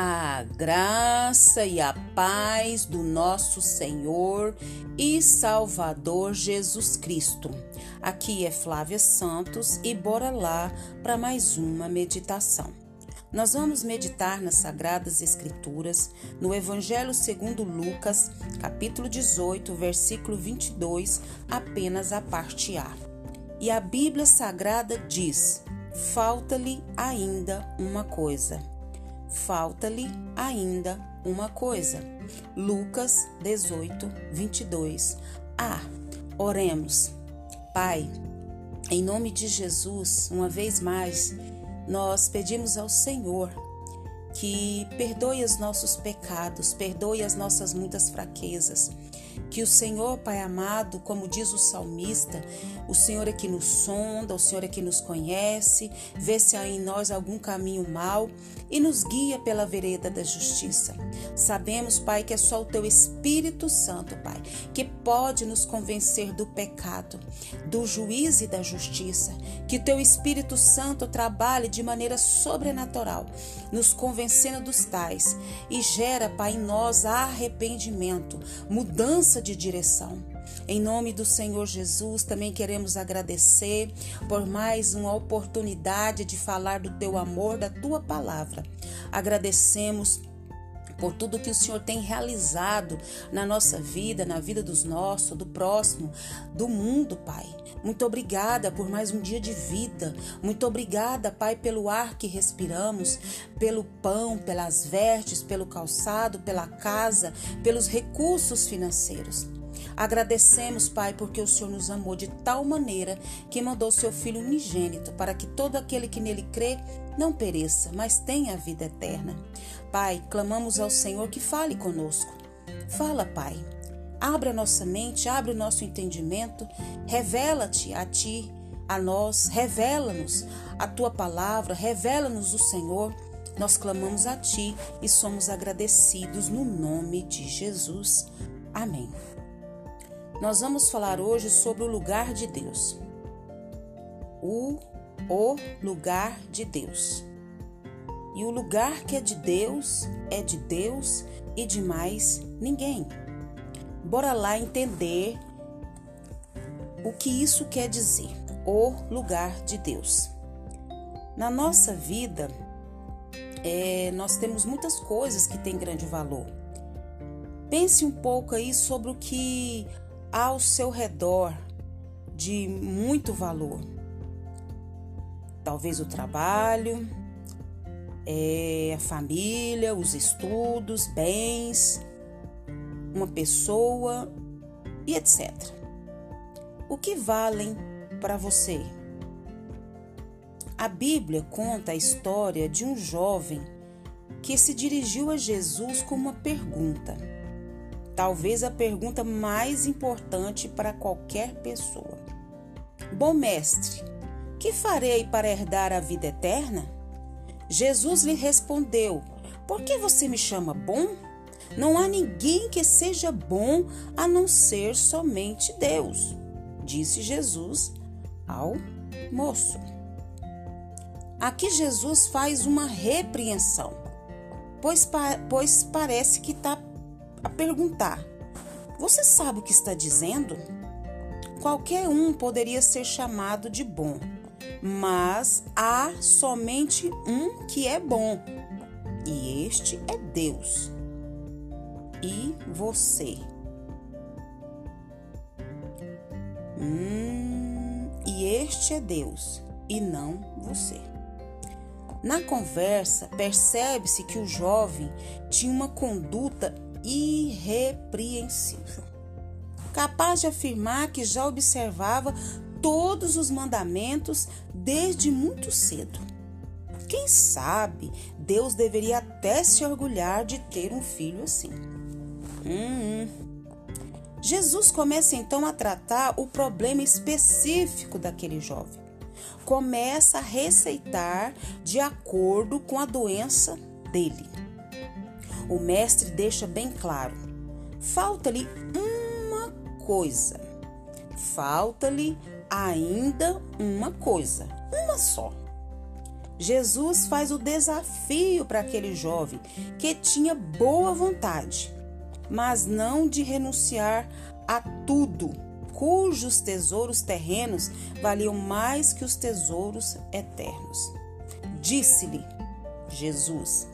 A graça e a paz do nosso Senhor e Salvador Jesus Cristo. Aqui é Flávia Santos e bora lá para mais uma meditação. Nós vamos meditar nas Sagradas Escrituras, no Evangelho segundo Lucas, capítulo 18, versículo 22, apenas a parte A. E a Bíblia Sagrada diz: falta-lhe ainda uma coisa falta-lhe ainda uma coisa. Lucas 18, 22. Ah, oremos. Pai, em nome de Jesus, uma vez mais, nós pedimos ao Senhor que perdoe os nossos pecados, perdoe as nossas muitas fraquezas que o Senhor, Pai amado, como diz o salmista, o Senhor é que nos sonda, o Senhor é que nos conhece, vê se há em nós algum caminho mau e nos guia pela vereda da justiça. Sabemos, Pai, que é só o Teu Espírito Santo, Pai, que pode nos convencer do pecado, do juízo e da justiça. Que o Teu Espírito Santo trabalhe de maneira sobrenatural, nos convencendo dos tais e gera, Pai, em nós arrependimento, mudança mudança de direção. Em nome do Senhor Jesus, também queremos agradecer por mais uma oportunidade de falar do teu amor, da tua palavra. Agradecemos por tudo que o Senhor tem realizado na nossa vida, na vida dos nossos, do próximo, do mundo, Pai. Muito obrigada por mais um dia de vida. Muito obrigada, Pai, pelo ar que respiramos, pelo pão, pelas vestes, pelo calçado, pela casa, pelos recursos financeiros. Agradecemos, Pai, porque o Senhor nos amou de tal maneira que mandou seu Filho unigênito para que todo aquele que nele crê não pereça, mas tenha a vida eterna. Pai, clamamos ao Senhor que fale conosco. Fala, Pai. Abre a nossa mente, abre o nosso entendimento, revela-te a ti, a nós, revela-nos a tua palavra, revela-nos o Senhor. Nós clamamos a ti e somos agradecidos no nome de Jesus. Amém. Nós vamos falar hoje sobre o lugar de Deus. O, o lugar de Deus. E o lugar que é de Deus é de Deus e de mais ninguém. Bora lá entender o que isso quer dizer. O lugar de Deus. Na nossa vida, é, nós temos muitas coisas que têm grande valor. Pense um pouco aí sobre o que ao seu redor de muito valor. Talvez o trabalho, é, a família, os estudos, bens, uma pessoa e etc. O que valem para você? A Bíblia conta a história de um jovem que se dirigiu a Jesus com uma pergunta talvez a pergunta mais importante para qualquer pessoa. Bom mestre, que farei para herdar a vida eterna? Jesus lhe respondeu: Por que você me chama bom? Não há ninguém que seja bom a não ser somente Deus, disse Jesus ao moço. Aqui Jesus faz uma repreensão, pois, pois parece que está a perguntar: Você sabe o que está dizendo? Qualquer um poderia ser chamado de bom, mas há somente um que é bom, e este é Deus. E você? Hum, e este é Deus, e não você. Na conversa, percebe-se que o jovem tinha uma conduta irrepreensível, capaz de afirmar que já observava todos os mandamentos desde muito cedo. Quem sabe Deus deveria até se orgulhar de ter um filho assim. Hum. Jesus começa então a tratar o problema específico daquele jovem. Começa a receitar de acordo com a doença dele o mestre deixa bem claro: falta-lhe uma coisa. Falta-lhe ainda uma coisa, uma só. Jesus faz o desafio para aquele jovem que tinha boa vontade, mas não de renunciar a tudo, cujos tesouros terrenos valiam mais que os tesouros eternos. Disse-lhe Jesus: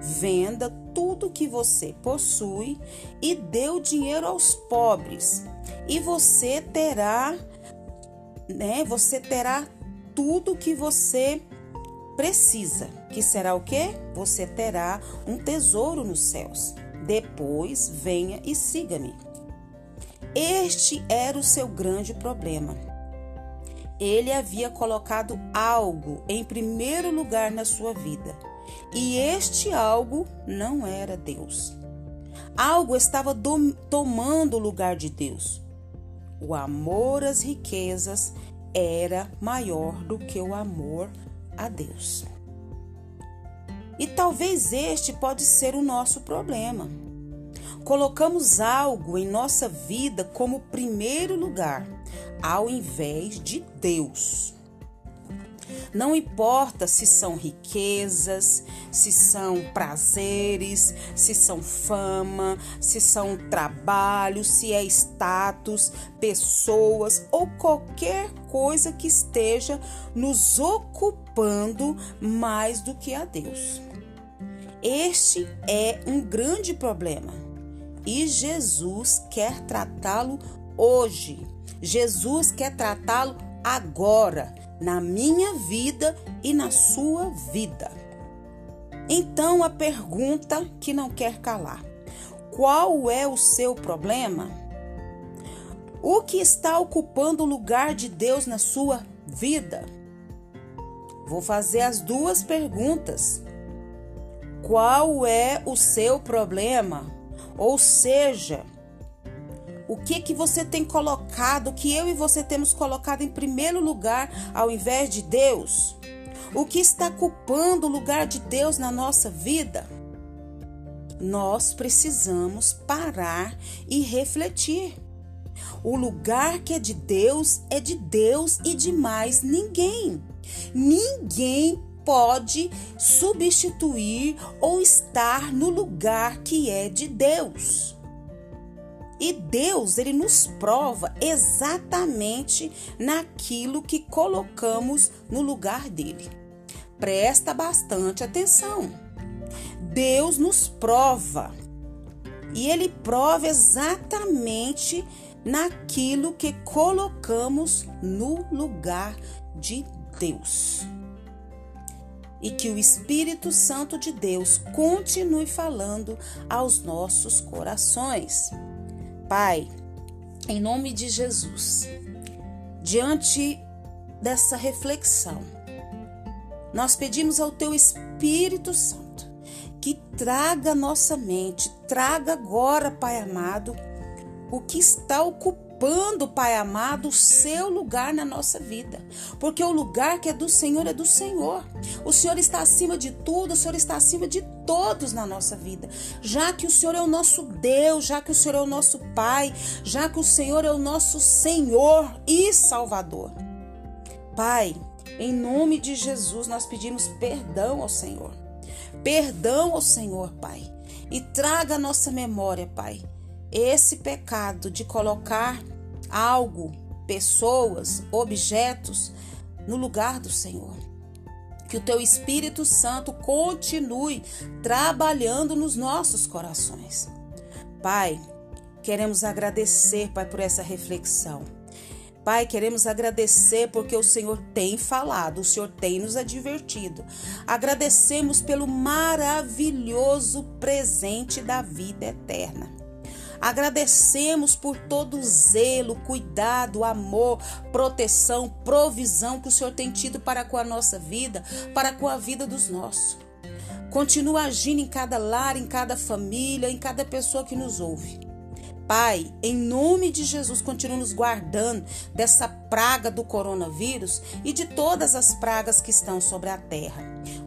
Venda tudo que você possui e dê o dinheiro aos pobres, e você terá, né? Você terá tudo que você precisa, que será o quê? Você terá um tesouro nos céus. Depois venha e siga-me. Este era o seu grande problema. Ele havia colocado algo em primeiro lugar na sua vida, e este algo não era Deus. Algo estava tomando o lugar de Deus. O amor às riquezas era maior do que o amor a Deus. E talvez este pode ser o nosso problema. Colocamos algo em nossa vida como primeiro lugar, ao invés de Deus. Não importa se são riquezas, se são prazeres, se são fama, se são trabalho, se é status, pessoas ou qualquer coisa que esteja nos ocupando mais do que a Deus. Este é um grande problema e Jesus quer tratá-lo hoje. Jesus quer tratá-lo agora na minha vida e na sua vida. Então a pergunta que não quer calar: qual é o seu problema? O que está ocupando o lugar de Deus na sua vida? Vou fazer as duas perguntas. Qual é o seu problema? Ou seja, o que que você tem colocado, que eu e você temos colocado em primeiro lugar ao invés de Deus? O que está ocupando o lugar de Deus na nossa vida? Nós precisamos parar e refletir. O lugar que é de Deus é de Deus e de mais ninguém. Ninguém pode substituir ou estar no lugar que é de Deus. E Deus, ele nos prova exatamente naquilo que colocamos no lugar dele. Presta bastante atenção. Deus nos prova. E ele prova exatamente naquilo que colocamos no lugar de Deus. E que o Espírito Santo de Deus continue falando aos nossos corações. Pai, em nome de Jesus, diante dessa reflexão, nós pedimos ao Teu Espírito Santo que traga nossa mente, traga agora, Pai amado, o que está ocupado ocupando, Pai amado, o seu lugar na nossa vida. Porque o lugar que é do Senhor é do Senhor. O Senhor está acima de tudo, o Senhor está acima de todos na nossa vida. Já que o Senhor é o nosso Deus, já que o Senhor é o nosso Pai, já que o Senhor é o nosso Senhor e Salvador. Pai, em nome de Jesus, nós pedimos perdão ao Senhor. Perdão ao Senhor, Pai. E traga a nossa memória, Pai esse pecado de colocar algo, pessoas, objetos no lugar do Senhor. Que o teu Espírito Santo continue trabalhando nos nossos corações. Pai, queremos agradecer, Pai, por essa reflexão. Pai, queremos agradecer porque o Senhor tem falado, o Senhor tem nos advertido. Agradecemos pelo maravilhoso presente da vida eterna. Agradecemos por todo o zelo, cuidado, amor, proteção, provisão que o Senhor tem tido para com a nossa vida, para com a vida dos nossos. Continua agindo em cada lar, em cada família, em cada pessoa que nos ouve. Pai, em nome de Jesus, continua nos guardando dessa praga do coronavírus e de todas as pragas que estão sobre a terra.